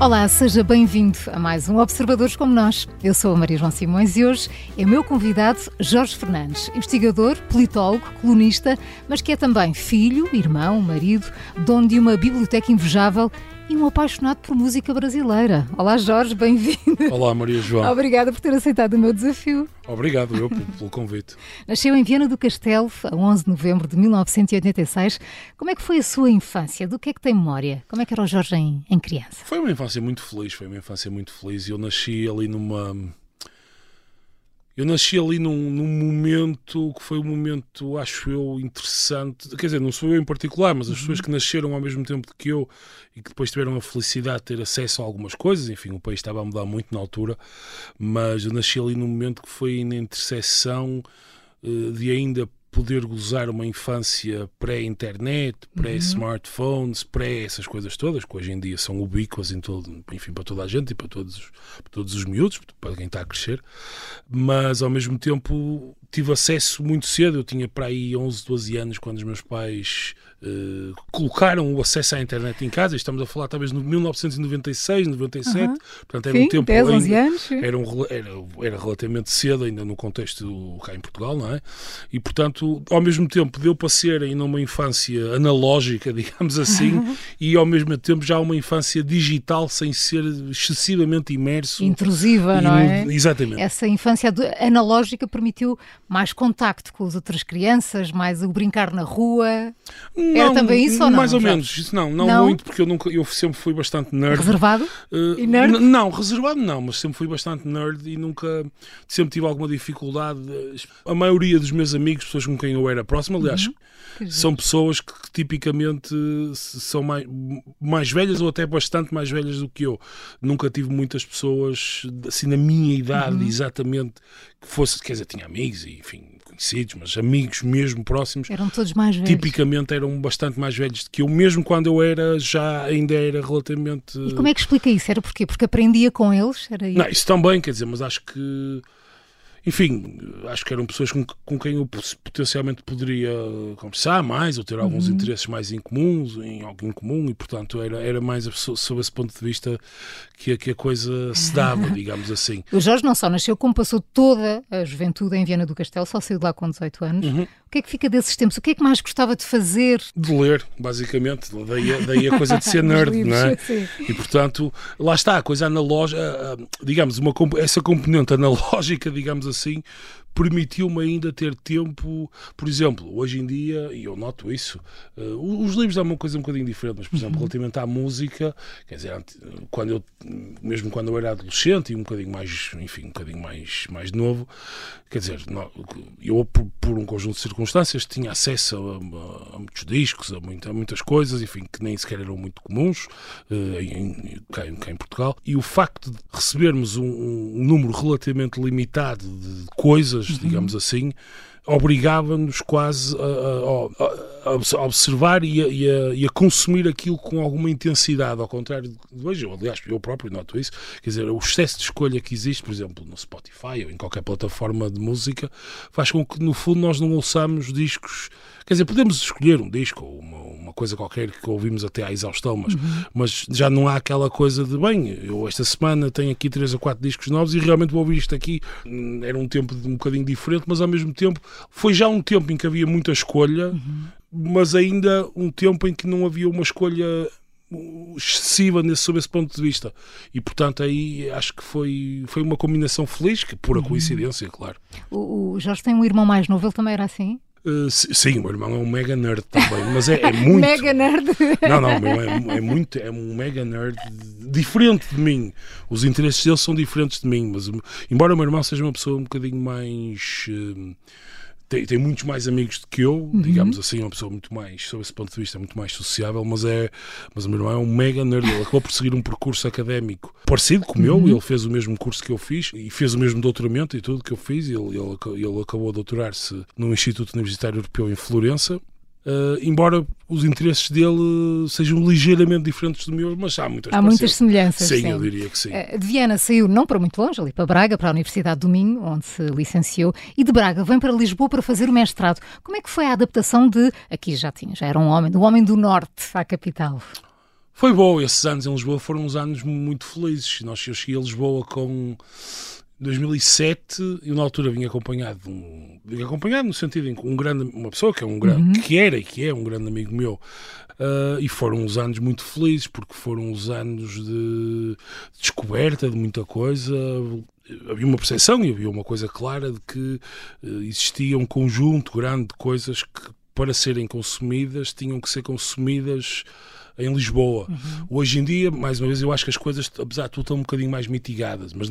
Olá, seja bem-vindo a mais um Observadores como Nós. Eu sou a Maria João Simões e hoje é meu convidado Jorge Fernandes, investigador, politólogo, colunista, mas que é também filho, irmão, marido, dono de uma biblioteca invejável e um apaixonado por música brasileira. Olá, Jorge, bem-vindo. Olá, Maria João. Obrigada por ter aceitado o meu desafio. Obrigado eu pelo convite. Nasceu em Viana do Castelo, a 11 de novembro de 1986. Como é que foi a sua infância? Do que é que tem memória? Como é que era o Jorge em, em criança? Foi uma infância muito feliz, foi uma infância muito feliz. Eu nasci ali numa eu nasci ali num, num, momento que foi um momento, acho eu, interessante. Quer dizer, não sou eu em particular, mas as uhum. pessoas que nasceram ao mesmo tempo que eu e que depois tiveram a felicidade de ter acesso a algumas coisas. Enfim, o país estava a mudar muito na altura, mas eu nasci ali num momento que foi na interseção uh, de ainda poder gozar uma infância pré-internet, pré-smartphones, pré essas coisas todas, que hoje em dia são ubíquas em todo, enfim, para toda a gente e para todos, para todos os miúdos, para quem está a crescer, mas ao mesmo tempo tive acesso muito cedo, eu tinha para aí 11, 12 anos quando os meus pais uh, colocaram o acesso à internet em casa, estamos a falar talvez no 1996, 97, uhum. portanto era Sim, um tempo 10, 11 anos. Era, um, era, era relativamente cedo ainda no contexto cá em Portugal, não é? E portanto, ao mesmo tempo deu para ser ainda uma infância analógica, digamos assim, e ao mesmo tempo já uma infância digital sem ser excessivamente imerso. Intrusiva, não é? Exatamente. Essa infância analógica permitiu mais contacto com as outras crianças, mais o brincar na rua? Não, Era também isso ou não? Mais ou menos, isso não, não, não, muito, porque eu, nunca, eu sempre fui bastante nerd. Reservado? Uh, e nerd? Não, reservado não, mas sempre fui bastante nerd e nunca, sempre tive alguma dificuldade. A maioria dos meus amigos, pessoas com quem eu era próximo, aliás, uhum. são pessoas que, que, tipicamente são mais, mais velhas ou até bastante mais velhas do que eu. Nunca tive muitas pessoas, assim, na minha idade, uhum. exatamente, que fosse, quer dizer, tinha amigos e enfim, conhecidos, mas amigos mesmo próximos. Eram todos mais velhos. Tipicamente eram bastante mais velhos do que eu, mesmo quando eu era, já ainda era relativamente. E como é que explica isso? Era porquê? Porque aprendia com eles? Era isso? Não, isso também, quer dizer, mas acho que enfim, acho que eram pessoas com, com quem eu potencialmente poderia conversar mais ou ter alguns uhum. interesses mais incomuns, em algo em comum, e portanto era, era mais sob esse ponto de vista que, que a coisa se dava, digamos assim. O Jorge não só nasceu, como passou toda a juventude em Viana do Castelo, só saiu de lá com 18 anos. Uhum. O que é que fica desses tempos? O que é que mais gostava de fazer? De ler, basicamente. Daí, daí a coisa de ser nerd, livros, não é? Sim. E portanto, lá está, a coisa analógica, digamos, uma, essa componente analógica, digamos assim, permitiu-me ainda ter tempo, por exemplo, hoje em dia, e eu noto isso, uh, os livros é uma coisa um bocadinho diferente, mas por exemplo, uhum. relativamente à música, quer dizer, quando eu, mesmo quando eu era adolescente e um bocadinho mais, enfim, um bocadinho mais, mais novo, quer dizer, eu por, por um conjunto de circunstâncias tinha acesso a, a, a muitos discos, a, muita, a, muitas coisas, enfim, que nem sequer eram muito comuns uh, em, cá, em, Portugal, e o facto de recebermos um, um número relativamente limitado de coisas uhum. digamos assim, obrigava-nos quase a, a, a, observar e a, e, a, e a, consumir aquilo com alguma intensidade, ao contrário de hoje. Eu, aliás, eu próprio noto isso. Quer dizer, o excesso de escolha que existe, por exemplo, no Spotify ou em qualquer plataforma de música, faz com que, no fundo, nós não ouçamos discos. Quer dizer, podemos escolher um disco ou uma, uma coisa qualquer que ouvimos até à exaustão, mas, uhum. mas já não há aquela coisa de, bem, eu esta semana tenho aqui três ou quatro discos novos e realmente vou ouvir isto aqui. Era um tempo de um bocadinho diferente, mas ao mesmo tempo foi já um tempo em que havia muita escolha, uhum. Mas ainda um tempo em que não havia uma escolha excessiva nesse, sob esse ponto de vista. E, portanto, aí acho que foi, foi uma combinação feliz, que pura uhum. coincidência, claro. O, o Jorge tem um irmão mais novo, ele também era assim? Uh, sim, o meu irmão é um mega nerd também, mas é, é muito. mega nerd? Não, não, é, é, muito, é um mega nerd diferente de mim. Os interesses dele são diferentes de mim, mas embora o meu irmão seja uma pessoa um bocadinho mais. Uh, tem, tem muitos mais amigos do que eu, uhum. digamos assim, é uma pessoa muito mais, sob esse ponto de vista, muito mais sociável, mas é, mas o meu irmão é um mega nerd, ele acabou por seguir um percurso académico parecido com o meu, uhum. ele fez o mesmo curso que eu fiz e fez o mesmo doutoramento e tudo que eu fiz, ele, ele, ele acabou a doutorar-se no Instituto Universitário Europeu em Florença, Uh, embora os interesses dele sejam ligeiramente diferentes do meu, mas há muitas Há muitas semelhanças. Sim, sim, eu diria que sim. Uh, de Viana saiu não para muito longe, ali para Braga, para a Universidade do Minho, onde se licenciou, e de Braga vem para Lisboa para fazer o mestrado. Como é que foi a adaptação de, aqui já tinha, já era um homem, do homem do Norte à capital? Foi bom, esses anos em Lisboa foram uns anos muito felizes. Nós, eu cheguei a Lisboa com 2007, eu na altura vinha acompanhado de um, vinha acompanhado no sentido em que um grande, uma pessoa que é um grande, uhum. que era e que é um grande amigo meu, uh, e foram uns anos muito felizes porque foram uns anos de descoberta de muita coisa. Havia uma percepção e havia uma coisa clara de que uh, existia um conjunto grande de coisas que para serem consumidas tinham que ser consumidas em Lisboa. Uhum. Hoje em dia, mais uma vez, eu acho que as coisas, apesar de tudo, estão um bocadinho mais mitigadas. Mas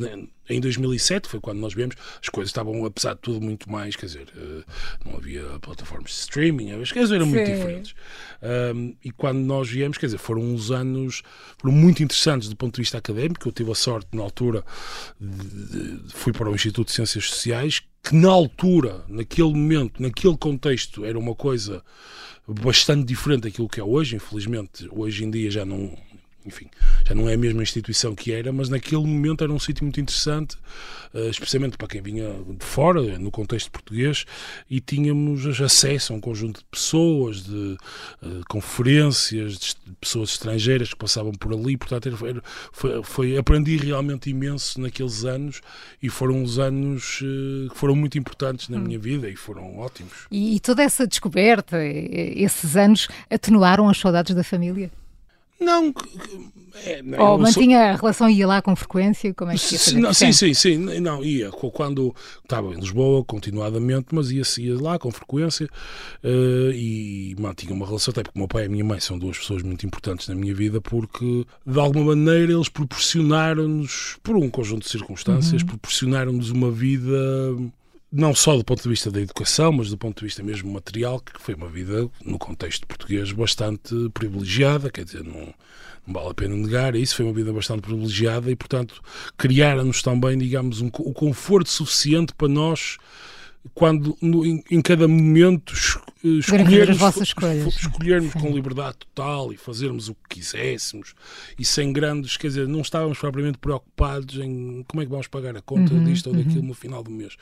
em 2007, foi quando nós vemos, as coisas estavam, apesar de tudo, muito mais. Quer dizer, eh, não havia plataformas de streaming, as coisas eram Sim. muito diferentes. Um, e quando nós viemos, quer dizer, foram uns anos foram muito interessantes do ponto de vista académico. Eu tive a sorte, na altura, de, de, fui para o Instituto de Ciências Sociais, que na altura, naquele momento, naquele contexto, era uma coisa bastante diferente daquilo que é hoje. Infelizmente, hoje em dia já não, enfim, já não é a mesma instituição que era, mas naquele momento era um sítio muito interessante, uh, especialmente para quem vinha de fora, no contexto português, e tínhamos acesso a um conjunto de pessoas, de uh, conferências, de pessoas estrangeiras que passavam por ali, portanto, foi, foi, aprendi realmente imenso naqueles anos e foram uns anos uh, que foram muito importantes na hum. minha vida e foram ótimos. E, e toda essa descoberta, esses anos, atenuaram as saudades da família? Não, é, Ou mantinha sou... a relação, ia lá com frequência? Como é que ia não, Sim, sim, sim. Não, ia. Quando estava em Lisboa, continuadamente, mas ia, ia lá com frequência uh, e mantinha uma relação, até porque o meu pai e a minha mãe são duas pessoas muito importantes na minha vida, porque de alguma maneira eles proporcionaram-nos, por um conjunto de circunstâncias, uhum. proporcionaram-nos uma vida não só do ponto de vista da educação, mas do ponto de vista mesmo material, que foi uma vida, no contexto português, bastante privilegiada, quer dizer, não, não vale a pena negar, isso foi uma vida bastante privilegiada e, portanto, criaram-nos também, digamos, um, o conforto suficiente para nós quando no, em, em, cada momento escolhermos, escolhermos com liberdade total e fazermos o que quiséssemos e sem grandes, quer dizer, não estávamos propriamente preocupados em como é que vamos pagar a conta uhum, disto ou daquilo uhum. no final do mês.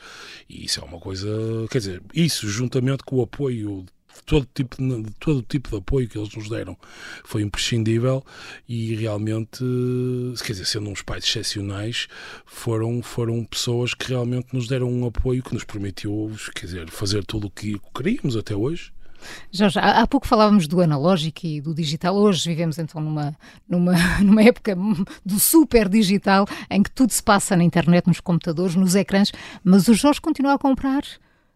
E isso é uma coisa, quer dizer, isso juntamente com o apoio todo tipo de, todo tipo de apoio que eles nos deram foi imprescindível e realmente, quer dizer, sendo uns pais excepcionais, foram, foram pessoas que realmente nos deram um apoio que nos permitiu, quer dizer, fazer tudo o que queríamos até hoje. Jorge, há pouco falávamos do analógico e do digital. Hoje vivemos então numa, numa, numa época do super digital em que tudo se passa na internet, nos computadores, nos ecrãs, mas o Jorge continua a comprar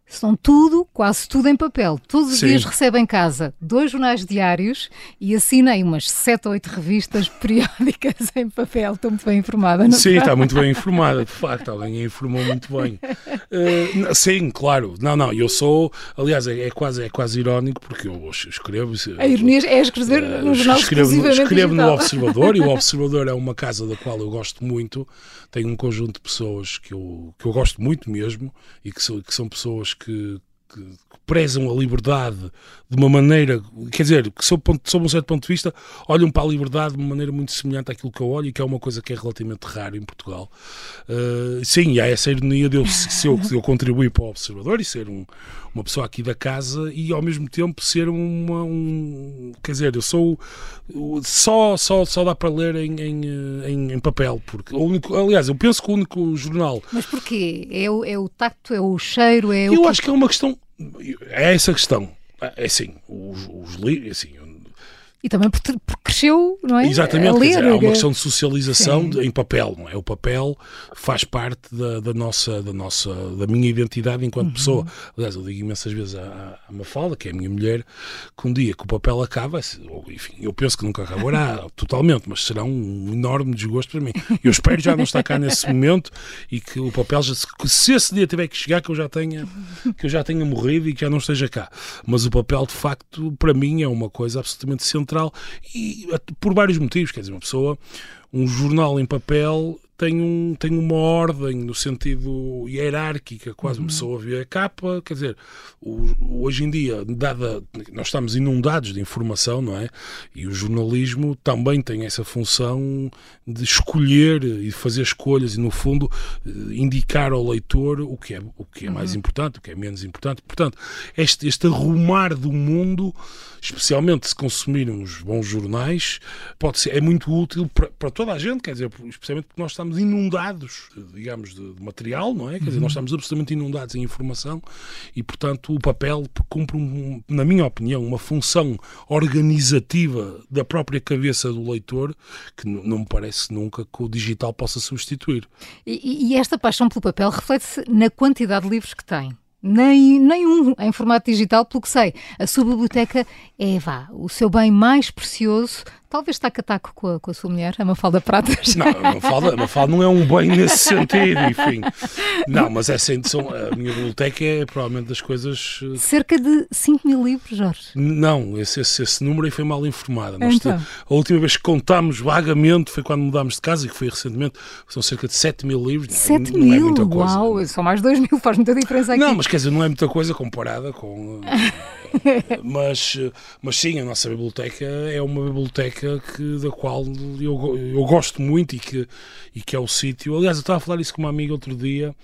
são tudo, quase tudo em papel. Todos os Sim. dias recebo em casa dois jornais diários e assinei umas sete ou oito revistas periódicas em papel. Estou muito bem informada, não Sim, está muito bem informada, de facto. Alguém a informou muito bem. Uh, sim, claro. Não, não, eu sou... Aliás, é, é, quase, é quase irónico porque eu escrevo... A ironia é escrever uh, no jornal escrevo, escrevo no Observador e o Observador é uma casa da qual eu gosto muito. Tenho um conjunto de pessoas que eu, que eu gosto muito mesmo e que, sou, que são pessoas que, que, prezam a liberdade de uma maneira, quer dizer, que sob, sob um certo ponto de vista, olham para a liberdade de uma maneira muito semelhante àquilo que eu olho e que é uma coisa que é relativamente raro em Portugal. Uh, sim, há essa ironia de eu, se eu, eu contribuir para o Observador e ser um, uma pessoa aqui da casa e ao mesmo tempo ser uma, um. Quer dizer, eu sou. Só, só, só dá para ler em, em, em, em papel. Porque o único, aliás, eu penso que o único jornal. Mas porquê? É o, é o tacto, é o cheiro? É eu o acho que é uma questão é essa questão. É assim, os, os livros, assim, e também porque cresceu, não é? Exatamente, ler, dizer, há uma questão de socialização de, em papel, não é? O papel faz parte da, da nossa, da nossa, da minha identidade enquanto uhum. pessoa. Aliás, eu digo imensas vezes à, à Mafalda, que é a minha mulher, que um dia que o papel acaba, ou, enfim, eu penso que nunca acabará totalmente, mas será um enorme desgosto para mim. Eu espero já não estar cá nesse momento e que o papel já, se esse dia tiver que chegar, que eu já tenha, que eu já tenha morrido e que já não esteja cá. Mas o papel, de facto, para mim é uma coisa absolutamente central central e por vários motivos. Quer dizer, uma pessoa, um jornal em papel tem, um, tem uma ordem no sentido hierárquica, quase uhum. uma pessoa vê a capa, quer dizer, hoje em dia, dada, nós estamos inundados de informação, não é? E o jornalismo também tem essa função de escolher e fazer escolhas e, no fundo, indicar ao leitor o que é, o que é uhum. mais importante, o que é menos importante. Portanto, este, este arrumar do mundo, especialmente se consumirmos bons jornais, pode ser, é muito útil para, para toda a gente, quer dizer, especialmente porque nós estamos inundados, digamos, de, de material, não é? Quer dizer, nós uhum. estamos absolutamente inundados em informação e, portanto, o papel cumpre, um, na minha opinião, uma função organizativa da própria cabeça do leitor que não me parece nunca que o digital possa substituir. E, e esta paixão pelo papel reflete-se na quantidade de livros que tem nem, nenhum em formato digital, pelo que sei. A sua biblioteca é, vá, o seu bem mais precioso, Talvez está a taco com a, com a sua mulher, a Mafalda Pratas. Não, a Mafalda, a Mafalda não é um bem nesse sentido, enfim. Não, mas é são, a minha biblioteca é provavelmente das coisas... Eh, Cerca de 5 mil livros, Jorge? Não, esse, esse, esse número aí foi mal informado. Então. a última vez que contámos vagamente foi quando mudámos de casa, e que foi recentemente, são cerca de 7 mil livros. 7 não, mil? Não é muita coisa. Uau, são mais 2 mil, faz muita diferença aqui. Não, mas quer dizer, não é muita coisa comparada com... mas, mas sim, a nossa biblioteca é uma biblioteca que, da qual eu, eu gosto muito e que, e que é o sítio. Aliás, eu estava a falar isso com uma amiga outro dia,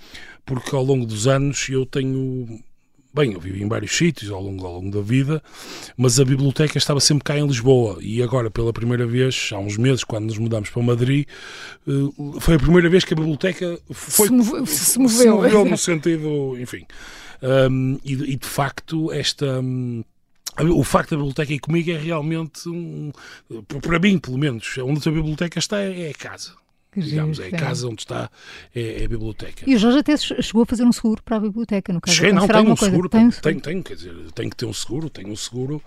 porque ao longo dos anos eu tenho Bem, eu vivi em vários sítios ao longo, ao longo da vida, mas a biblioteca estava sempre cá em Lisboa e agora, pela primeira vez, há uns meses, quando nos mudamos para Madrid, eh, foi a primeira vez que a biblioteca foi, se, moveu, se moveu, se moveu no sentido, enfim. Um, e, e, de facto, esta. Um, o facto da biblioteca ir comigo é realmente, um, para mim, pelo menos, onde a biblioteca está é, é a casa. Que digamos, é a casa onde está é, é, a biblioteca. E o Jorge até chegou a fazer um seguro para a biblioteca, no caso. Cheguei, não, tenho um seguro, tenho, tenho, tenho, quer dizer, tenho que ter um seguro, tenho um seguro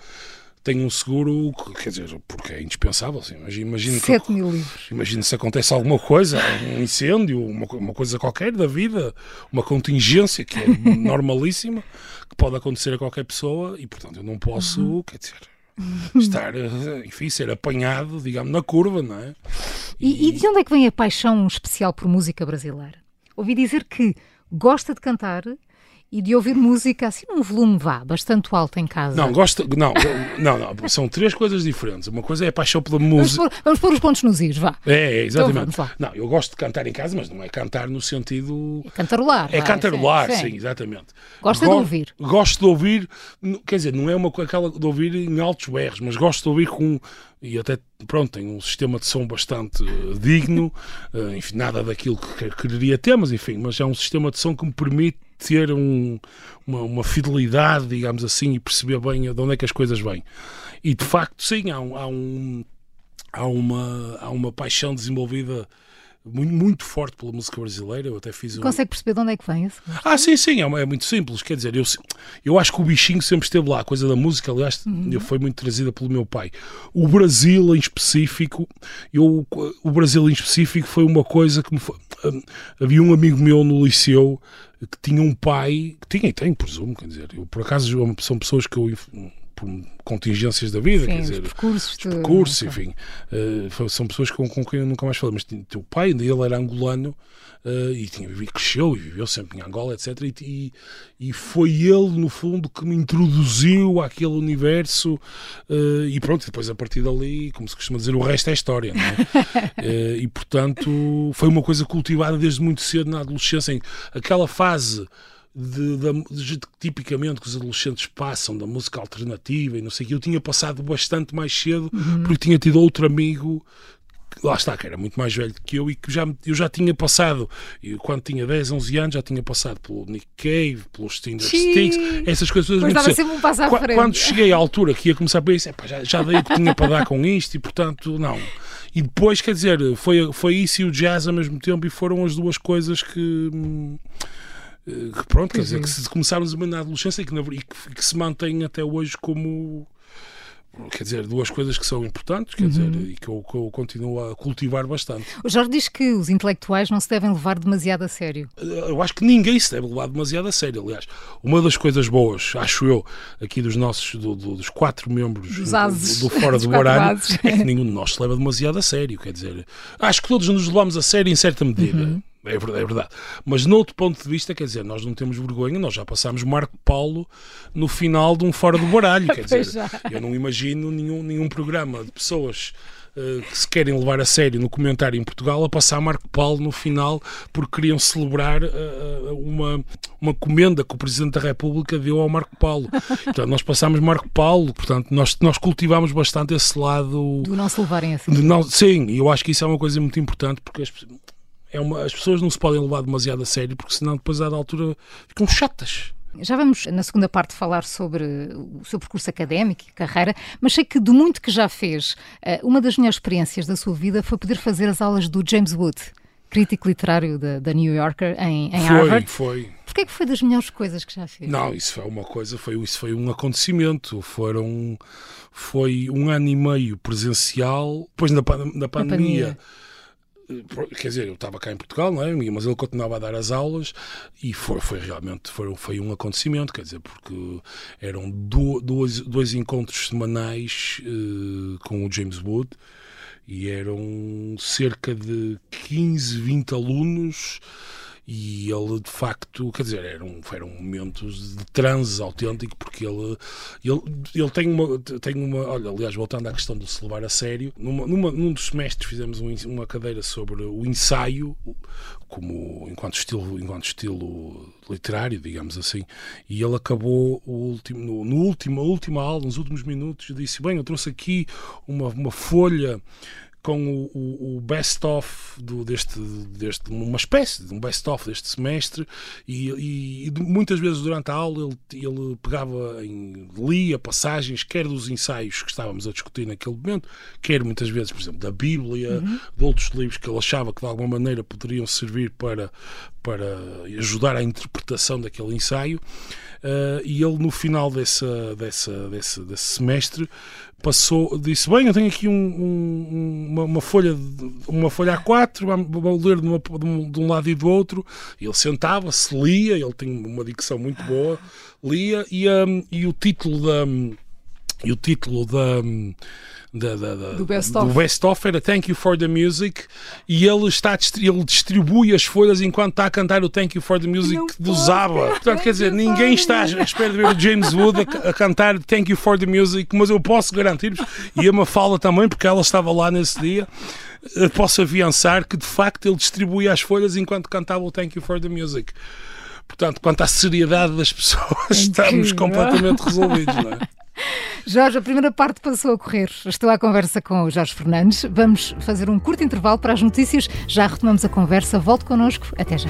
tenho um seguro, quer dizer, porque é indispensável. Assim, imagina 7 que, mil livros. Imagina se acontece alguma coisa, um incêndio, uma, uma coisa qualquer da vida, uma contingência que é normalíssima, que pode acontecer a qualquer pessoa e, portanto, eu não posso, uhum. quer dizer, estar, enfim, ser apanhado, digamos, na curva, não é? E, e de onde é que vem a paixão especial por música brasileira? Ouvi dizer que gosta de cantar e de ouvir música assim num volume vá, bastante alto em casa. Não, gosto. Não, não, não, são três coisas diferentes. Uma coisa é a paixão pela música. Vamos pôr, vamos pôr os pontos nos is, vá. É, é exatamente. Então, não, eu gosto de cantar em casa, mas não é cantar no sentido. É cantarolar. É cantarolar, sim, sim, exatamente. Gosta Go... de ouvir. Gosto de ouvir, quer dizer, não é uma aquela de ouvir em altos berros, mas gosto de ouvir com e até pronto, tem um sistema de som bastante uh, digno, uh, enfim, nada daquilo que quereria ter, mas enfim, mas é um sistema de som que me permite ter um, uma, uma, fidelidade, digamos assim, e perceber bem de onde é que as coisas vêm. E de facto, sim, há, um, há, um, há, uma, há uma paixão desenvolvida muito, muito forte pela música brasileira. Eu até fiz. Consegue perceber de onde é que vem esse? Ah, sim, sim, é, é, muito simples. Quer dizer, eu, eu acho que o bichinho sempre esteve lá. A coisa da música, aliás, uhum. foi muito trazida pelo meu pai. O Brasil em específico, eu, o Brasil em específico foi uma coisa que me foi. Hum, havia um amigo meu no liceu que tinha um pai, que tinha e tem, presumo, quer dizer, eu, por acaso são pessoas que eu por contingências da vida, Sim, quer dizer, percursos, de... percursos enfim, uh, são pessoas com, com, quem eu nunca mais falei, mas teu pai, ele era angolano uh, e tinha cresceu e viveu sempre em Angola, etc. E, e, foi ele, no fundo, que me introduziu àquele universo uh, e pronto, depois a partir dali, como se costuma dizer, o resto é história, é? e portanto foi uma coisa cultivada desde muito cedo na adolescência, em aquela fase de, de, de, tipicamente que os adolescentes passam da música alternativa e não sei o que, eu tinha passado bastante mais cedo uhum. porque tinha tido outro amigo lá está, que era muito mais velho que eu e que já, eu já tinha passado, eu, quando tinha 10, 11 anos, já tinha passado pelo Nick Cave, pelos Tinder Sticks, essas coisas sempre um passo à frente. Quando cheguei à altura que ia começar a pensar, já, já dei o que tinha para dar com isto e portanto, não. E depois, quer dizer, foi, foi isso e o jazz ao mesmo tempo e foram as duas coisas que hum, que pronto, quer dizer, que se começarmos a na adolescência e que, e que, que se mantém até hoje como quer dizer, duas coisas que são importantes, quer uhum. dizer, e que eu, que eu, continuo a cultivar bastante. O Jorge diz que os intelectuais não se devem levar demasiado a sério. Eu acho que ninguém se deve levar demasiado a sério, aliás. Uma das coisas boas, acho eu, aqui dos nossos, do, do, dos quatro membros dos do, do, Fora do Baralho, é que nenhum de nós se leva demasiado a sério, quer dizer, acho que todos nos levamos a sério em certa medida. Uhum. É verdade, é verdade. Mas, noutro ponto de vista, quer dizer, nós não temos vergonha, nós já passámos Marco Paulo no final de um Fora do Baralho. Quer dizer, eu não imagino nenhum, nenhum programa de pessoas uh, que se querem levar a sério no comentário em Portugal a passar Marco Paulo no final porque queriam celebrar uh, uma, uma comenda que o Presidente da República deu ao Marco Paulo. Portanto, nós passámos Marco Paulo, portanto, nós, nós cultivamos bastante esse lado. Do não se levarem assim. Não, sim, e eu acho que isso é uma coisa muito importante porque as é uma, as pessoas não se podem levar demasiado a sério, porque senão depois, à altura, ficam chatas. Já vamos na segunda parte falar sobre o seu percurso académico e carreira, mas sei que do muito que já fez, eh, uma das melhores experiências da sua vida foi poder fazer as aulas do James Wood, crítico literário da, da New Yorker em, em foi, Harvard. Foi, Porquê que foi das melhores coisas que já fez? Não, isso foi uma coisa, foi, isso foi um acontecimento. Foram, foi um ano e meio presencial, depois da, da pandemia. pandemia quer dizer, eu estava cá em Portugal, não é? mas ele continuava a dar as aulas e foi, foi realmente foi, foi um acontecimento, quer dizer, porque eram do, dois, dois encontros semanais uh, com o James Wood e eram cerca de 15, 20 alunos e ele de facto, quer dizer, eram, eram momentos de transe autêntico, porque ele, ele, ele tem, uma, tem uma. Olha, aliás, voltando à questão de se levar a sério, numa, numa, num dos semestres fizemos um, uma cadeira sobre o ensaio, como enquanto estilo, enquanto estilo literário, digamos assim, e ele acabou o último, no, no último, última aula, nos últimos minutos, disse: Bem, eu trouxe aqui uma, uma folha com o, o, o best-of deste, deste, uma espécie de um best-of deste semestre e, e, e, muitas vezes durante a aula ele, ele pegava em, lia passagens, quer dos ensaios que estávamos a discutir naquele momento, quer muitas vezes, por exemplo, da Bíblia, uhum. de outros livros que ele achava que de alguma maneira poderiam servir para, para ajudar à interpretação daquele ensaio. Uh, e ele, no final dessa, dessa, desse, desse semestre, passou, disse: Bem, eu tenho aqui um, um, uma, uma, folha uma folha A4, vou ler de, uma, de, um, lado e do outro. Ele sentava-se, lia, ele tem uma dicção muito boa, lia, e, um, e o título da. E o título da da, da, da, do best-of best era Thank You for the Music e ele, está, ele distribui as folhas enquanto está a cantar o Thank You for the Music não do Zaba. Portanto, quer dizer, ninguém está à espera de ver o James Wood a, a cantar Thank You for the Music, mas eu posso garantir-vos, e a Mafalda também, porque ela estava lá nesse dia, posso afiançar que de facto ele distribuía as folhas enquanto cantava o Thank You for the Music. Portanto, quanto à seriedade das pessoas, estamos completamente resolvidos, não é? Jorge, a primeira parte passou a correr. Estou à conversa com o Jorge Fernandes. Vamos fazer um curto intervalo para as notícias. Já retomamos a conversa. Volte connosco. Até já.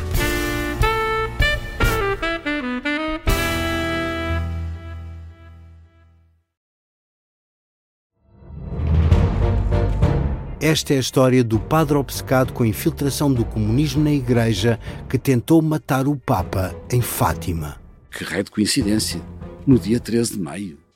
Esta é a história do padre obcecado com a infiltração do comunismo na Igreja que tentou matar o Papa em Fátima. Que raio de coincidência! No dia 13 de maio.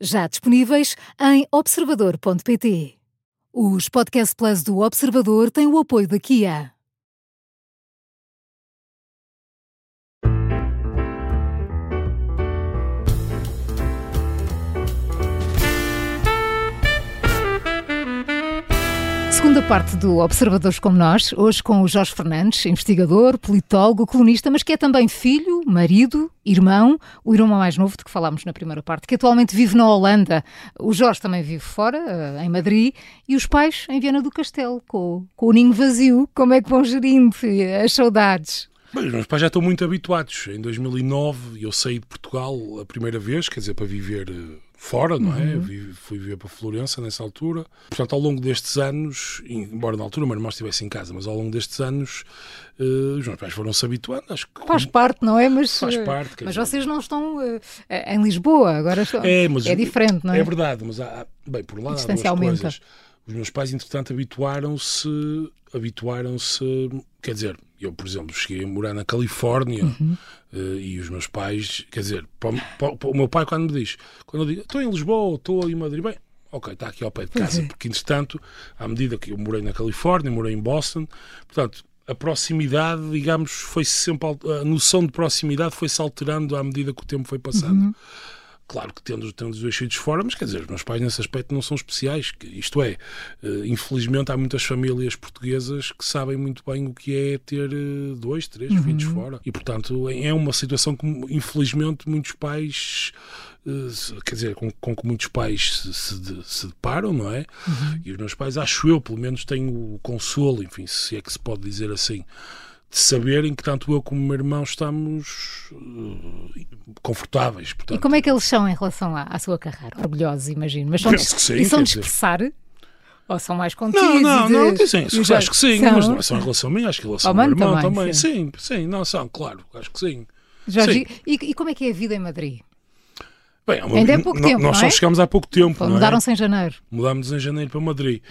já disponíveis em observador.pt. Os Podcast Plus do Observador têm o apoio da Kia. Segunda parte do Observadores como Nós, hoje com o Jorge Fernandes, investigador, politólogo, colunista, mas que é também filho, marido, irmão, o irmão mais novo de que falámos na primeira parte, que atualmente vive na Holanda. O Jorge também vive fora, eh, em Madrid, e os pais em Viana do Castelo, com, com o ninho vazio. Como é que vão gerindo as saudades? Bem, os meus pais já estão muito habituados. Em 2009 eu saí de Portugal a primeira vez, quer dizer, para viver eh, fora, não é? Uhum. Fui viver para Florença nessa altura. Portanto, ao longo destes anos, embora na altura o meu irmão estivesse em casa, mas ao longo destes anos uh, os meus pais foram-se habituando. Acho que faz parte, não é? Mas, faz eh, parte. Mas dizer, vocês não estão uh, em Lisboa, agora estão, é, mas, é diferente, não é? É verdade, mas há, bem, por lá há duas aumenta. coisas. Os meus pais, entretanto, habituaram-se, habituaram-se, quer dizer, eu, por exemplo, cheguei a morar na Califórnia uhum. uh, e os meus pais, quer dizer, para, para, para, o meu pai, quando me diz, quando eu digo, estou em Lisboa, estou em Madrid, bem, ok, está aqui ao pé de casa, uhum. porque, entretanto, à medida que eu morei na Califórnia, morei em Boston, portanto, a proximidade, digamos, foi sempre a noção de proximidade foi-se alterando à medida que o tempo foi passando. Uhum. Claro que tendo, tendo os dois filhos fora, mas quer dizer, os meus pais nesse aspecto não são especiais. Isto é, uh, infelizmente há muitas famílias portuguesas que sabem muito bem o que é ter uh, dois, três uhum. filhos fora. E, portanto, é, é uma situação que, infelizmente, muitos pais uh, quer dizer, com, com que muitos pais se, se, se deparam, não é? Uhum. E os meus pais, acho eu, pelo menos, têm o consolo, enfim, se é que se pode dizer assim, de saberem que tanto eu como o meu irmão estamos uh, confortáveis. Portanto, e como é que eles são em relação à, à sua carreira? Orgulhosos, imagino. Mas são, de, sim, e são de expressar? Ou são mais contidos? Não, não, de... não, dizem isso. Acho que sim, são... mas não é só em relação a mim, acho que em relação ao meu irmão também. também. Sim. sim, sim, não são, claro, acho que sim. Jorge, sim. E, e, como é que é a vida em Madrid? Bem, é uma, Ainda é pouco tempo, Nós só é? chegámos há pouco tempo. Mudaram-se é? em janeiro. Mudámos em janeiro para Madrid.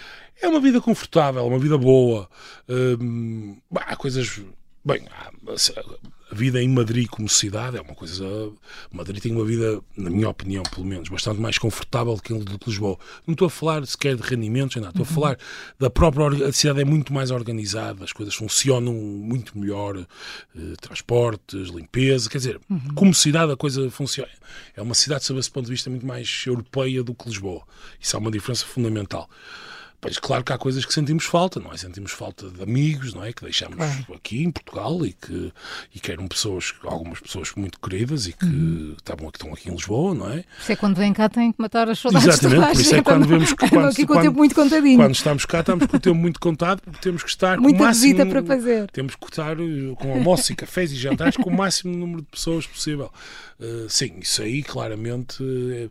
É uma vida confortável, uma vida boa. Hum, há coisas Bem, a vida em Madrid como cidade é uma coisa. Madrid tem uma vida, na minha opinião, pelo menos, bastante mais confortável do que Lisboa. Não estou a falar sequer de rendimentos, não, estou a uhum. falar da própria. A cidade é muito mais organizada, as coisas funcionam muito melhor, eh, transportes, limpeza, quer dizer, uhum. como cidade a coisa funciona. É uma cidade, sob esse ponto de vista, muito mais europeia do que Lisboa. Isso é uma diferença fundamental. Pois claro que há coisas que sentimos falta, não é? Sentimos falta de amigos, não é? Que deixamos claro. aqui em Portugal e que, e que eram pessoas, algumas pessoas muito queridas e que uhum. estavam aqui, estão aqui em Lisboa, não é? Por isso é quando vem cá tem que matar as saudades Exatamente, por isso é quando vemos que quando, aqui com o tempo muito contadinho. Quando estamos cá estamos com o tempo muito contado porque temos que estar Muita com o máximo, visita para fazer. Temos que estar eh, com almoços e cafés e jantares com o máximo número de pessoas possível. Uh, sim, isso aí claramente... Uh,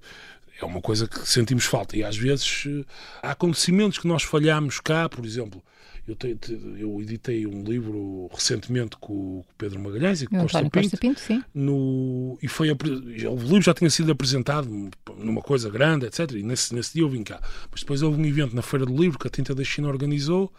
é uma coisa que sentimos falta. E às vezes eh, há acontecimentos que nós falhamos cá, por exemplo. Eu, te, te, eu editei um livro recentemente com o Pedro Magalhães e com o Costa Pinto, Costa Pinto sim. No, e foi, o livro já tinha sido apresentado numa coisa grande, etc. E nesse, nesse dia eu vim cá. Mas depois houve um evento na Feira do Livro que a Tinta da China organizou.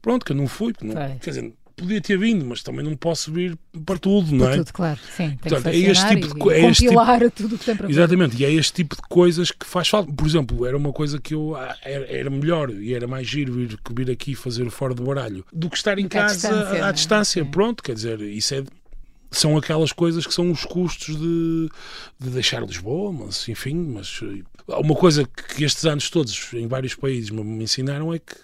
Pronto, que eu não fui. Não, quer dizer, podia ter vindo, mas também não posso vir para tudo, não é? Para tudo, claro. Sim, Portanto, é este tipo de. É compilar tipo, tudo o que tem para Exatamente, e é este tipo de coisas que faz falta. Por exemplo, era uma coisa que eu ah, era, era melhor e era mais giro vir, vir aqui fazer fora do baralho do que estar em Porque casa à distância. À, à distância. Pronto, quer dizer, isso é são aquelas coisas que são os custos de, de deixar Lisboa, mas enfim, mas eh, uma coisa que estes anos todos em vários países me ensinaram é que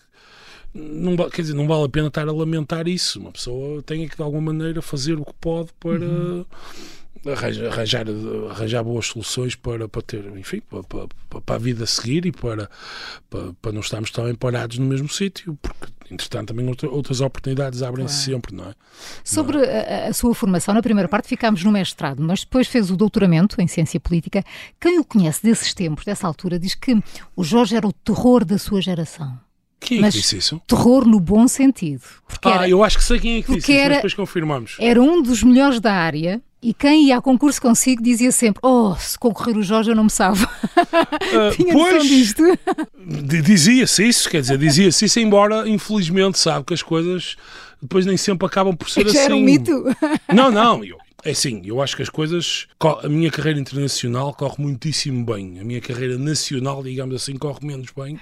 não, quer dizer, não vale a pena estar a lamentar isso. Uma pessoa tem que, de alguma maneira, fazer o que pode para uhum. arranjar, arranjar, arranjar, boas soluções para, para ter, enfim, para, para, para a vida a seguir e para, para, para não estarmos também parados no mesmo sítio, porque, entretanto, também outras oportunidades abrem-se claro. sempre, não é? Sobre não é? A, a, sua formação, na primeira parte ficámos no mestrado, mas depois fez o doutoramento em Ciência Política. Quem o conhece desses tempos, dessa altura, diz que o Jorge era o terror da sua geração. Quem é que disse isso? Terror no bom sentido. ah, era, eu acho que sei quem é que disse isso, depois confirmamos. Era um dos melhores da área e quem ia a concurso consigo dizia sempre: Oh, se concorrer o Jorge eu não me salvo. Uh, Tinha pois, disto. Dizia-se isso, quer dizer, dizia-se isso, embora infelizmente sabe que as coisas depois nem sempre acabam por ser é assim. Era um mito. Não, não, eu, é sim, eu acho que as coisas. A minha carreira internacional corre muitíssimo bem. A minha carreira nacional, digamos assim, corre menos bem,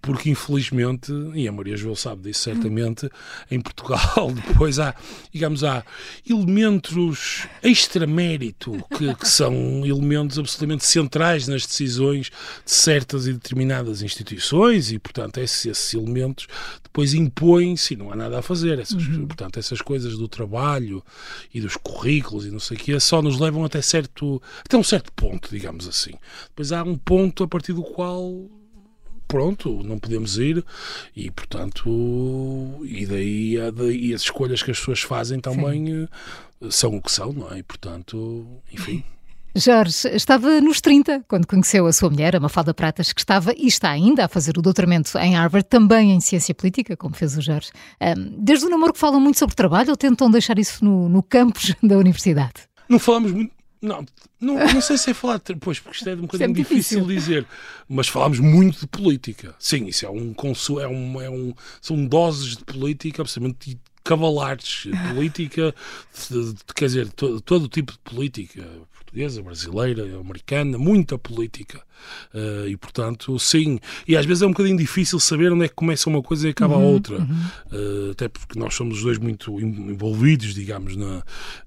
porque infelizmente, e a Maria João sabe disso certamente, em Portugal depois há, digamos, há elementos extramérito que, que são elementos absolutamente centrais nas decisões de certas e determinadas instituições e, portanto, esses, esses elementos depois impõem-se e não há nada a fazer. Essas, uhum. Portanto, essas coisas do trabalho e dos currículos e não sei o que, só nos levam até certo, até um certo ponto, digamos assim. Depois há um ponto a partir do qual pronto, não podemos ir e portanto e daí, daí as escolhas que as pessoas fazem também Sim. Eh, são o que são, não é? E portanto, enfim. Jorge estava nos 30 quando conheceu a sua mulher, a Mafalda Pratas, que estava e está ainda a fazer o doutoramento em Harvard, também em ciência política, como fez o Jorge. Desde o namoro que falam muito sobre trabalho ou tentam deixar isso no, no campus da universidade? Não falamos muito. Não, não, não sei se é falar depois, porque isto é um bocadinho é difícil. difícil dizer, mas falámos muito de política. Sim, isso é um, é um, é um são doses de política absolutamente cavalares, política, de, de, quer dizer, to, todo o tipo de política, portuguesa, brasileira, americana, muita política. Uh, e portanto, sim. E às vezes é um bocadinho difícil saber onde é que começa uma coisa e acaba uhum, a outra. Uhum. Uh, até porque nós somos os dois muito envolvidos, digamos, na.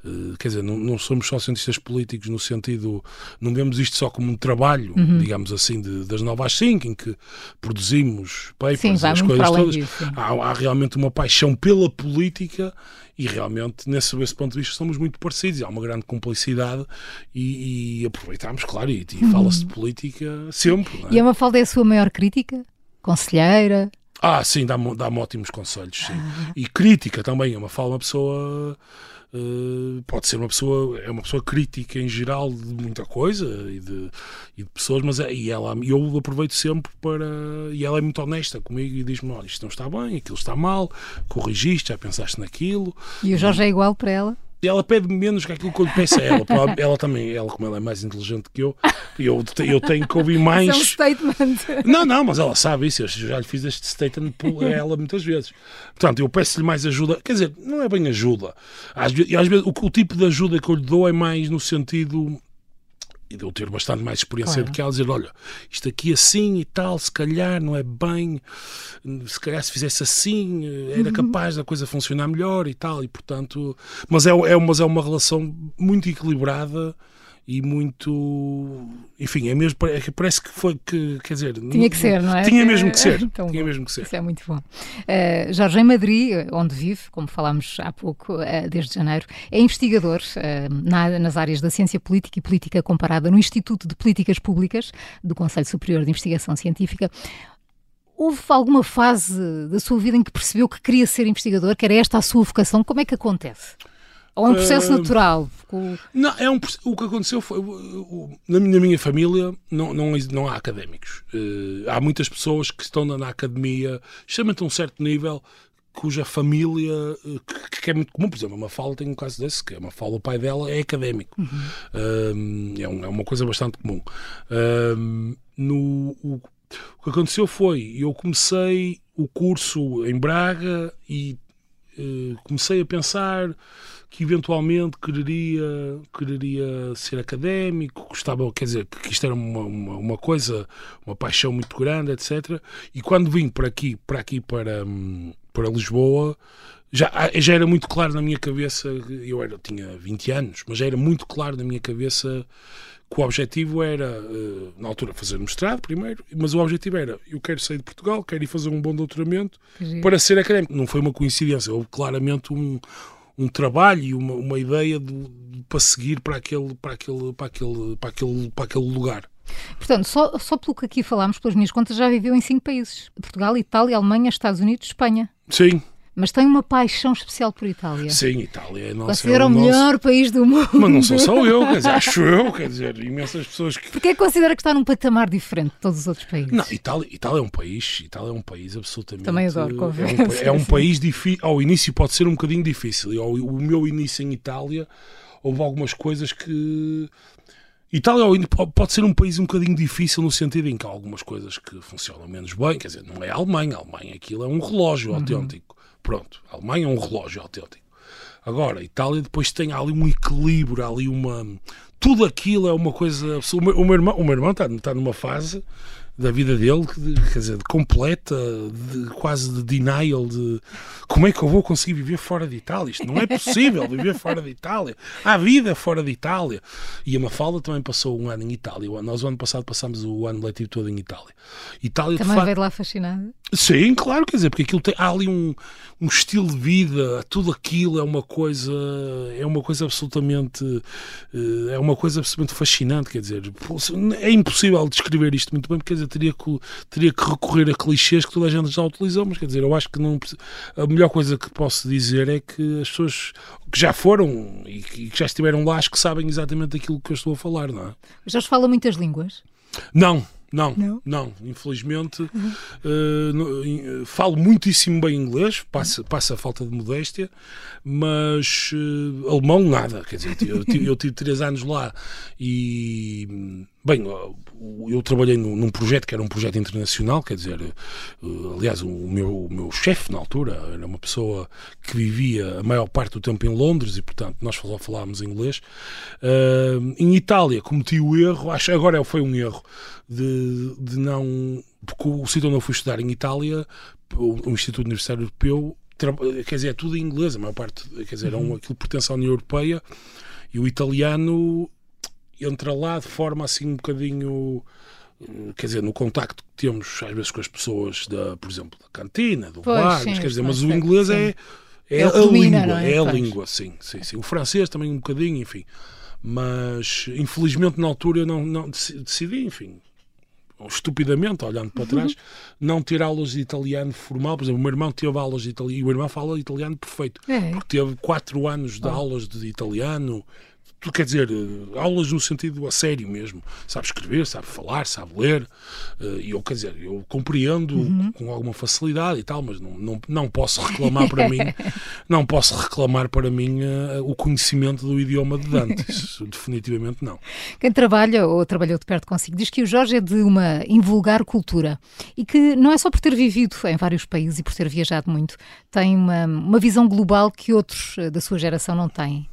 Uh, quer dizer, não, não, somos só cientistas políticos no sentido. Não vemos isto só como um trabalho, uhum. digamos assim, de, das novas cinco, em que produzimos papers sim, as coisas todas. Disso, há, há realmente uma paixão pela política e realmente, nesse, nesse ponto de vista, somos muito parecidos. Há uma grande cumplicidade e, e aproveitamos, claro, e, e fala-se de política sempre. É? E a Mafalda é a sua maior crítica? Conselheira? Ah, sim, dá-me dá ótimos conselhos, sim. Ah. E crítica também. A Mafalda é uma pessoa Uh, pode ser uma pessoa, é uma pessoa crítica em geral de muita coisa e de, e de pessoas, mas é, e ela, eu aproveito sempre para. E ela é muito honesta comigo e diz-me: olha, isto não está bem, aquilo está mal, corrigiste, já pensaste naquilo. E o Jorge é igual para ela? Ela pede menos que aquilo que eu lhe peço a ela. Ela também, ela como ela é mais inteligente que eu, eu, eu tenho que ouvir mais. Isso é um statement. Não, não, mas ela sabe isso. Eu já lhe fiz este statement a ela muitas vezes. Portanto, eu peço-lhe mais ajuda. Quer dizer, não é bem ajuda. Às vezes, às vezes o, o tipo de ajuda que eu lhe dou é mais no sentido e de eu ter bastante mais experiência claro. do que ela, dizer: olha, isto aqui assim e tal, se calhar não é bem, se calhar se fizesse assim era uhum. capaz da coisa funcionar melhor e tal, e portanto. Mas é, é, mas é uma relação muito equilibrada e muito. Enfim, é mesmo, é parece que foi que, quer dizer. Tinha que ser, não é? Tinha mesmo que ser. Então, tinha mesmo que ser. Isso é muito bom. Uh, Jorge, em Madrid, onde vive, como falámos há pouco, uh, desde janeiro, é investigador uh, na, nas áreas da ciência política e política comparada no Instituto de Políticas Públicas do Conselho Superior de Investigação Científica. Houve alguma fase da sua vida em que percebeu que queria ser investigador, que era esta a sua vocação? Como é que acontece? Ou é um processo uh, natural? Não, é um, o que aconteceu foi. Na minha, na minha família não, não, não há académicos. Uh, há muitas pessoas que estão na, na academia, a um certo nível, cuja família, que, que, é muito comum, por exemplo, uma fala tem um caso desse, que é uma fala, o pai dela é académico. Uhum. é, um, é, uma coisa bastante comum. no, o, o, que aconteceu foi, eu comecei o curso em Braga e uh, comecei a pensar que eventualmente quereria, quereria ser académico, gostava, quer dizer, que isto era uma, uma, uma, coisa, uma paixão muito grande, etc. E quando vim para aqui, para aqui, para, para Lisboa, já, já era muito claro na minha cabeça, eu era, tinha 20 anos, mas já era muito claro na minha cabeça que o objetivo era, eh, na altura, fazer mestrado primeiro, mas o objetivo era, eu quero sair de Portugal, quero ir fazer um bom doutoramento para ser académico. Não foi uma coincidência, houve claramente um um trabalho e uma, uma ideia de, de, para seguir para aquele, para, aquele, para, aquele, para, aquele, para aquele lugar. Portanto, só, só pelo que aqui falámos, pelas minhas contas, já viveu em cinco países: Portugal, Itália, Alemanha, Estados Unidos, Espanha. Sim, mas tem uma paixão especial por Itália. Sim, Itália é nossa. Considera o, melhor nosso... país do mundo. Mas não sou só eu, quer dizer, acho eu, quer dizer, imensas pessoas que. Porque que considera que está num patamar diferente de todos os outros países? Não, Itália, Itália é um país, Itália é um país absolutamente. Também adoro, é um, é um país difícil. Ao início pode ser um bocadinho difícil. E ao, o meu início em Itália houve algumas coisas que. Itália pode ser um país um bocadinho difícil no sentido em que há algumas coisas que funcionam menos bem, quer dizer, não é a Alemanha, a Alemanha aquilo é um relógio uhum. autêntico. Pronto, a Alemanha é um relógio autêntico. Agora, a Itália depois tem ali um equilíbrio, ali uma. Tudo aquilo é uma coisa. O meu, o meu irmão, o meu irmão está, está numa fase da vida dele, quer dizer, de completa, de, quase de denial, de como é que eu vou conseguir viver fora de Itália? Isto não é possível viver fora de Itália. Há vida fora de Itália. E a Mafalda também passou um ano em Itália. Nós, o ano passado, passámos o ano letivo todo em Itália. Itália também facto, veio lá fascinada? Sim, claro, quer dizer, porque aquilo tem, há ali um, um estilo de vida, tudo aquilo é uma coisa, é uma coisa absolutamente, eh, é uma coisa absolutamente fascinante, quer dizer, é impossível descrever isto muito bem, porque quer dizer, teria que, teria que recorrer a clichês que toda a gente já utilizou, mas quer dizer, eu acho que não, a melhor coisa que posso dizer é que as pessoas que já foram e que já estiveram lá, acho que sabem exatamente aquilo que eu estou a falar, não é? Já se fala muitas línguas? Não, não, não, não, infelizmente uhum. uh, falo muitíssimo bem inglês, passa, passa a falta de modéstia, mas uh, alemão nada, quer dizer, eu, eu tive três anos lá e Bem, eu trabalhei num projeto que era um projeto internacional, quer dizer, eh, aliás, o meu, o meu chefe na altura era uma pessoa que vivia a maior parte do tempo em Londres e, portanto, nós só falávamos inglês. Uh, em Itália cometi o erro, acho agora foi um erro, de, de não. Porque o sítio onde eu fui estudar em Itália, o, o Instituto Universitário Europeu, quer dizer, é tudo em inglês, a maior parte, quer dizer, uhum. é um, aquilo pertence à União Europeia e o italiano entra lá de forma assim um bocadinho quer dizer, no contacto que temos às vezes com as pessoas, da, por exemplo, da cantina, do pois, bar, sim, mas, quer dizer, mas o inglês é, é, é a domina, língua, é? é? a pois. língua, sim, sim, sim. O francês também um bocadinho, enfim. Mas infelizmente na altura eu não, não decidi, enfim, estupidamente, olhando para trás, uhum. não ter aulas de italiano formal. Por exemplo, o meu irmão teve aulas de italiano e o meu irmão fala italiano perfeito, é. porque teve quatro anos de oh. aulas de italiano tu quer dizer, eh, aulas no sentido a sério mesmo. Sabe escrever, sabe falar, sabe ler. Eh, e eu, quer dizer, eu compreendo uhum. com alguma facilidade e tal, mas não, não, não posso reclamar para mim, não posso reclamar para mim uh, o conhecimento do idioma de Dante. Isso definitivamente não. Quem trabalha ou trabalhou de perto consigo diz que o Jorge é de uma invulgar cultura e que não é só por ter vivido em vários países e por ter viajado muito, tem uma, uma visão global que outros da sua geração não têm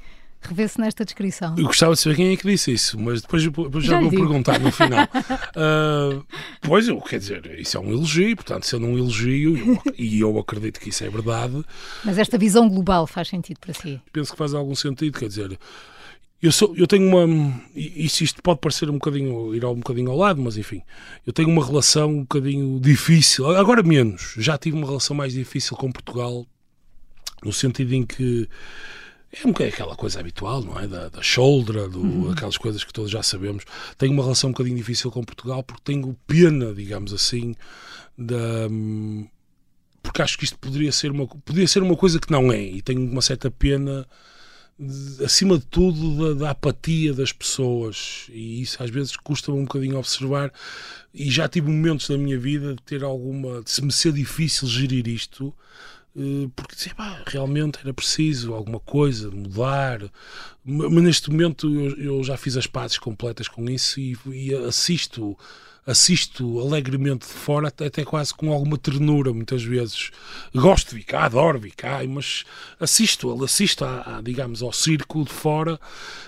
revê-se nesta descrição. Eu gostava de saber quem é que disse isso, mas depois, depois já, já vou digo. perguntar no final. uh, pois, eu, quer dizer, isso é um elogio, portanto, sendo um elogio, eu, e eu acredito que isso é verdade. Mas esta visão global faz sentido para si? Penso que faz algum sentido, quer dizer. Eu, sou, eu tenho uma. Isso isto pode parecer um bocadinho. ir um bocadinho ao lado, mas enfim. Eu tenho uma relação um bocadinho difícil. Agora menos. Já tive uma relação mais difícil com Portugal, no sentido em que é um bocadinho aquela coisa habitual, não é? Da, da shoulder, do, uhum. aquelas coisas que todos já sabemos. Tenho uma relação um bocadinho difícil com Portugal porque tenho pena, digamos assim, da. Porque acho que isto poderia ser uma, poderia ser uma coisa que não é, e tenho uma certa pena, de, acima de tudo, da, da, apatia das pessoas, e isso às vezes custa-me um bocadinho observar. E já tive momentos da minha vida de ter alguma. de se me ser difícil gerir isto porque dizia, pá, realmente era preciso alguma coisa, mudar. Mas neste momento eu, eu já fiz as pazes completas com isso e, e assisto assisto alegremente de fora, até quase com alguma ternura, muitas vezes. Gosto de cá, adoro vir cá, mas assisto, assisto a, a digamos, ao circo de fora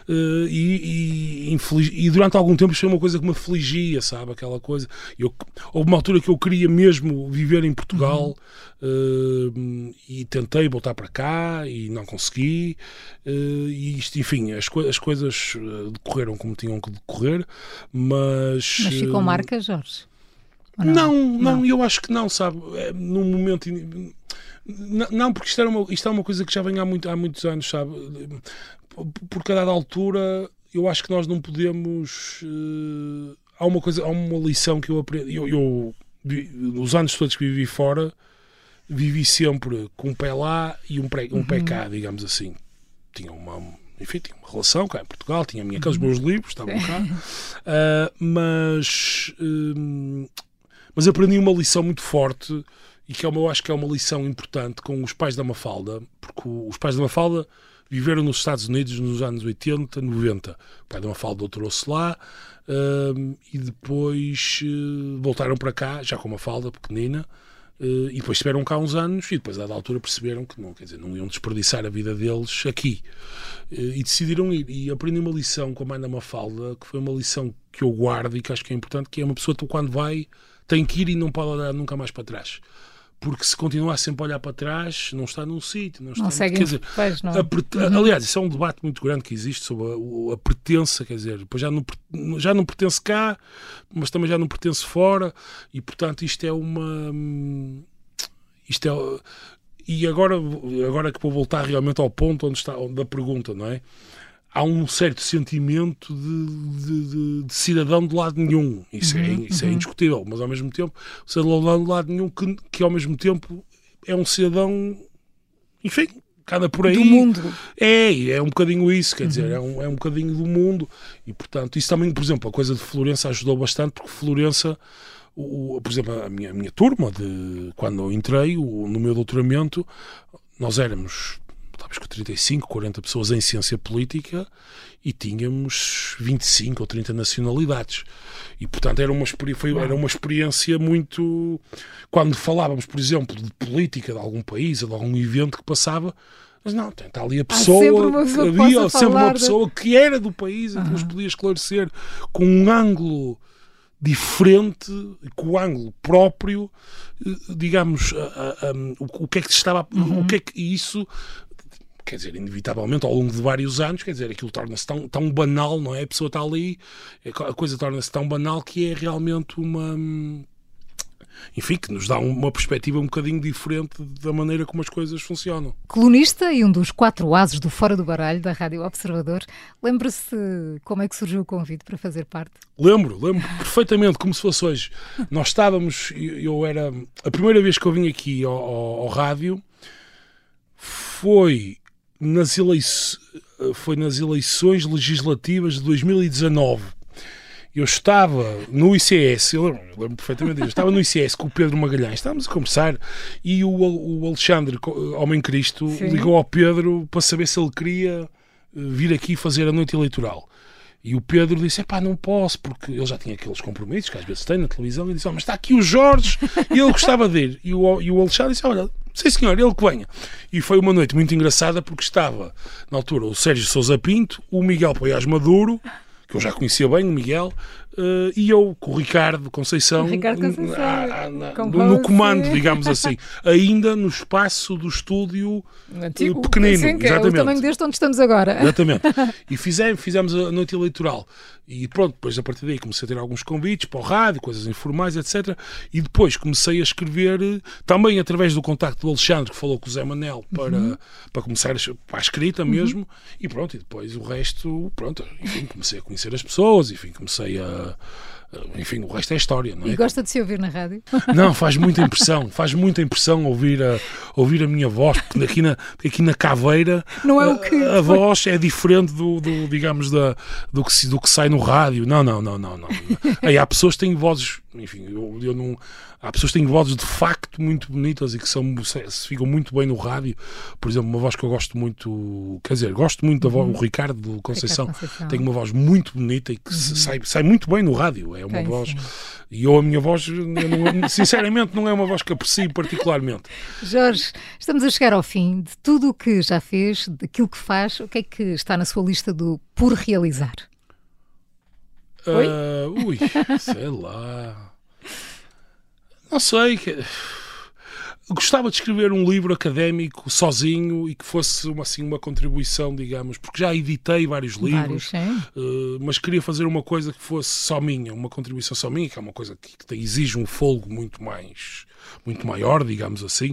uh, e, e, e, durante algum tempo isso foi uma coisa que me afligia, sabe? Aquela coisa. Eu, houve uma altura que eu queria mesmo viver em Portugal. Uhum. Uh, e tentei voltar para cá e não consegui uh, e isto, enfim, as, co as coisas decorreram como tinham que decorrer mas... Mas ficou Jorge? Não? Não, não? eu acho que não, sabe? É, num momento... Não, porque isto, era uma, isto é uma coisa que já vem há, muito, há muitos anos, sabe? Por cada altura, eu acho que nós não podemos... Uh, há uma coisa, há uma lição que eu aprendi. Eu, eu, os anos todos que vivi fora, vivi sempre com um pé lá e um, pré, um uhum. pé cá, digamos assim. Tinha uma, enfim, tinha uma relação cá em Portugal, tinha minha, aqueles uhum. meus livros, estavam cá, uh, mas, uh, mas aprendi uma lição muito forte e que é uma, eu acho que é uma lição importante com os pais da Mafalda, porque os pais da Mafalda viveram nos Estados Unidos nos anos 80, 90. O pai da Mafalda doutorou-se lá uh, e depois voltaram para cá, já com uma falda pequenina, e depois estiveram cá uns anos e depois, a dada altura, perceberam que não, quer dizer, não iam desperdiçar a vida deles aqui. Uh, e decidiram ir. E aprendi uma lição com a da Mafalda, que foi uma lição que eu guardo e que acho que é importante, que é uma pessoa que quando vai tem que ir e não pode olhar nunca mais para trás. Porque se continuar sempre a olhar para trás, não está num sítio, não está não segue quer dizer, pés, não. A, uhum. aliás, isso é um debate muito grande que existe sobre a, a pertença, quer dizer, depois já não, já não pertence cá, mas também já não pertence fora, e portanto isto é uma. Isto é. E agora, agora que vou voltar realmente ao ponto onde está, onde a pergunta, não é? Há um certo sentimento de, de, de, de, cidadão de lado nenhum. Isso, é, uhum, é, isso uhum. é indiscutível, mas ao mesmo tempo, cidadão de lado nenhum que, que ao mesmo tempo é um cidadão, enfim, cada por aí. Do mundo. É, é um bocadinho isso, quer uhum. dizer, é um, é um bocadinho do mundo. E portanto, isso também, por exemplo, a coisa de Florença ajudou bastante, porque Florença. O, por exemplo, a minha, a minha turma, de, quando eu entrei o, no meu doutoramento, nós éramos estávamos com 35, 40 pessoas em ciência política e tínhamos 25 ou 30 nacionalidades. E, portanto, era uma, foi, era uma experiência muito. Quando falávamos, por exemplo, de política de algum país ou de algum evento que passava, mas não, está ali a pessoa, havia sempre uma pessoa que era do país e que nos podia esclarecer com um ângulo diferente, com o ângulo próprio, eh, digamos, o, que é que estava, uhum. o que é que isso quer dizer, inevitavelmente ao longo de vários anos, quer dizer, aquilo torna-se tão, tão banal, não é? A pessoa está ali, a coisa torna-se tão banal que é realmente uma. Enfim, que nos dá uma perspectiva um bocadinho diferente da maneira como as coisas funcionam. Colunista e um dos quatro ases do Fora do Baralho da Rádio Observador, lembra-se como é que surgiu o convite para fazer parte? Lembro, lembro perfeitamente, como se fosse hoje. Nós estávamos, eu era. A primeira vez que eu vim aqui ao, ao, ao rádio foi nas eleições, foi nas eleições legislativas de 2019. Eu estava no ICS, eu lembro, eu lembro perfeitamente disso, estava no ICS com o Pedro Magalhães, estávamos a conversar e o, o Alexandre, Homem Cristo, Sim. ligou ao Pedro para saber se ele queria eh, vir aqui fazer a noite eleitoral. E o Pedro disse: pá, não posso, porque ele já tinha aqueles compromissos que às vezes tem na televisão. E disse: oh, mas está aqui o Jorge e ele gostava de ir. E o, e o Alexandre disse: olha, sim senhor, ele que venha. E foi uma noite muito engraçada porque estava, na altura, o Sérgio Sousa Pinto, o Miguel Poiás Maduro, que eu já conhecia bem, o Miguel, Uh, e eu com o Ricardo Conceição, Ricardo Conceição ah, no, no, comando, digamos assim, ainda no espaço do estúdio Antigo, pequenino. Sim, que é o tamanho deste onde estamos agora. Exatamente. E fizemos, fizemos a noite eleitoral. E pronto, depois a partir daí comecei a ter alguns convites para o rádio, coisas informais, etc. E depois comecei a escrever, também através do contacto do Alexandre, que falou com o Zé Manel, para, uhum. para começar a, para a escrita mesmo. Uhum. E pronto, e depois o resto, pronto, enfim, comecei a conhecer as pessoas, enfim, comecei a uh, enfim, o resto é história, não é? E gosta de se ouvir na rádio? Não, faz muita impressão, faz muita impressão ouvir a, ouvir a minha voz, porque aqui na, aqui na caveira não é o que a, a voz é diferente do, do digamos, da, do, que, do que sai no rádio. Não, não, não, não, não. Aí há pessoas que têm vozes, enfim, eu, eu não há pessoas que têm vozes de facto muito bonitas e que são, se ficam muito bem no rádio. Por exemplo, uma voz que eu gosto muito, quer dizer, gosto muito da voz, uhum. o Ricardo Conceição, Ricardo Conceição, tem uma voz muito bonita e que uhum. sai, sai muito bem no rádio. É uma voz. Sim. E eu, a minha voz, não, sinceramente, não é uma voz que aprecio particularmente. Jorge, estamos a chegar ao fim de tudo o que já fez, daquilo que faz. O que é que está na sua lista do por realizar? Uh, ui, sei lá. Não sei. Que... Gostava de escrever um livro académico sozinho e que fosse uma, assim, uma contribuição, digamos, porque já editei vários livros, vários, uh, mas queria fazer uma coisa que fosse só minha, uma contribuição só minha, que é uma coisa que, que exige um folgo muito mais muito maior, digamos assim,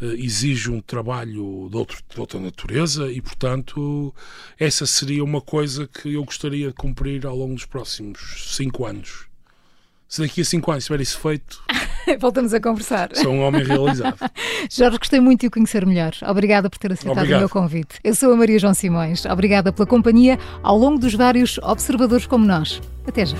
uh, exige um trabalho de, outro, de outra natureza e, portanto, essa seria uma coisa que eu gostaria de cumprir ao longo dos próximos cinco anos. Se daqui a cinco anos tiver isso feito. Voltamos a conversar. Sou um homem realizado. Jorge, gostei muito de o conhecer melhor. Obrigada por ter aceitado Obrigado. o meu convite. Eu sou a Maria João Simões. Obrigada pela companhia ao longo dos vários observadores como nós. Até já.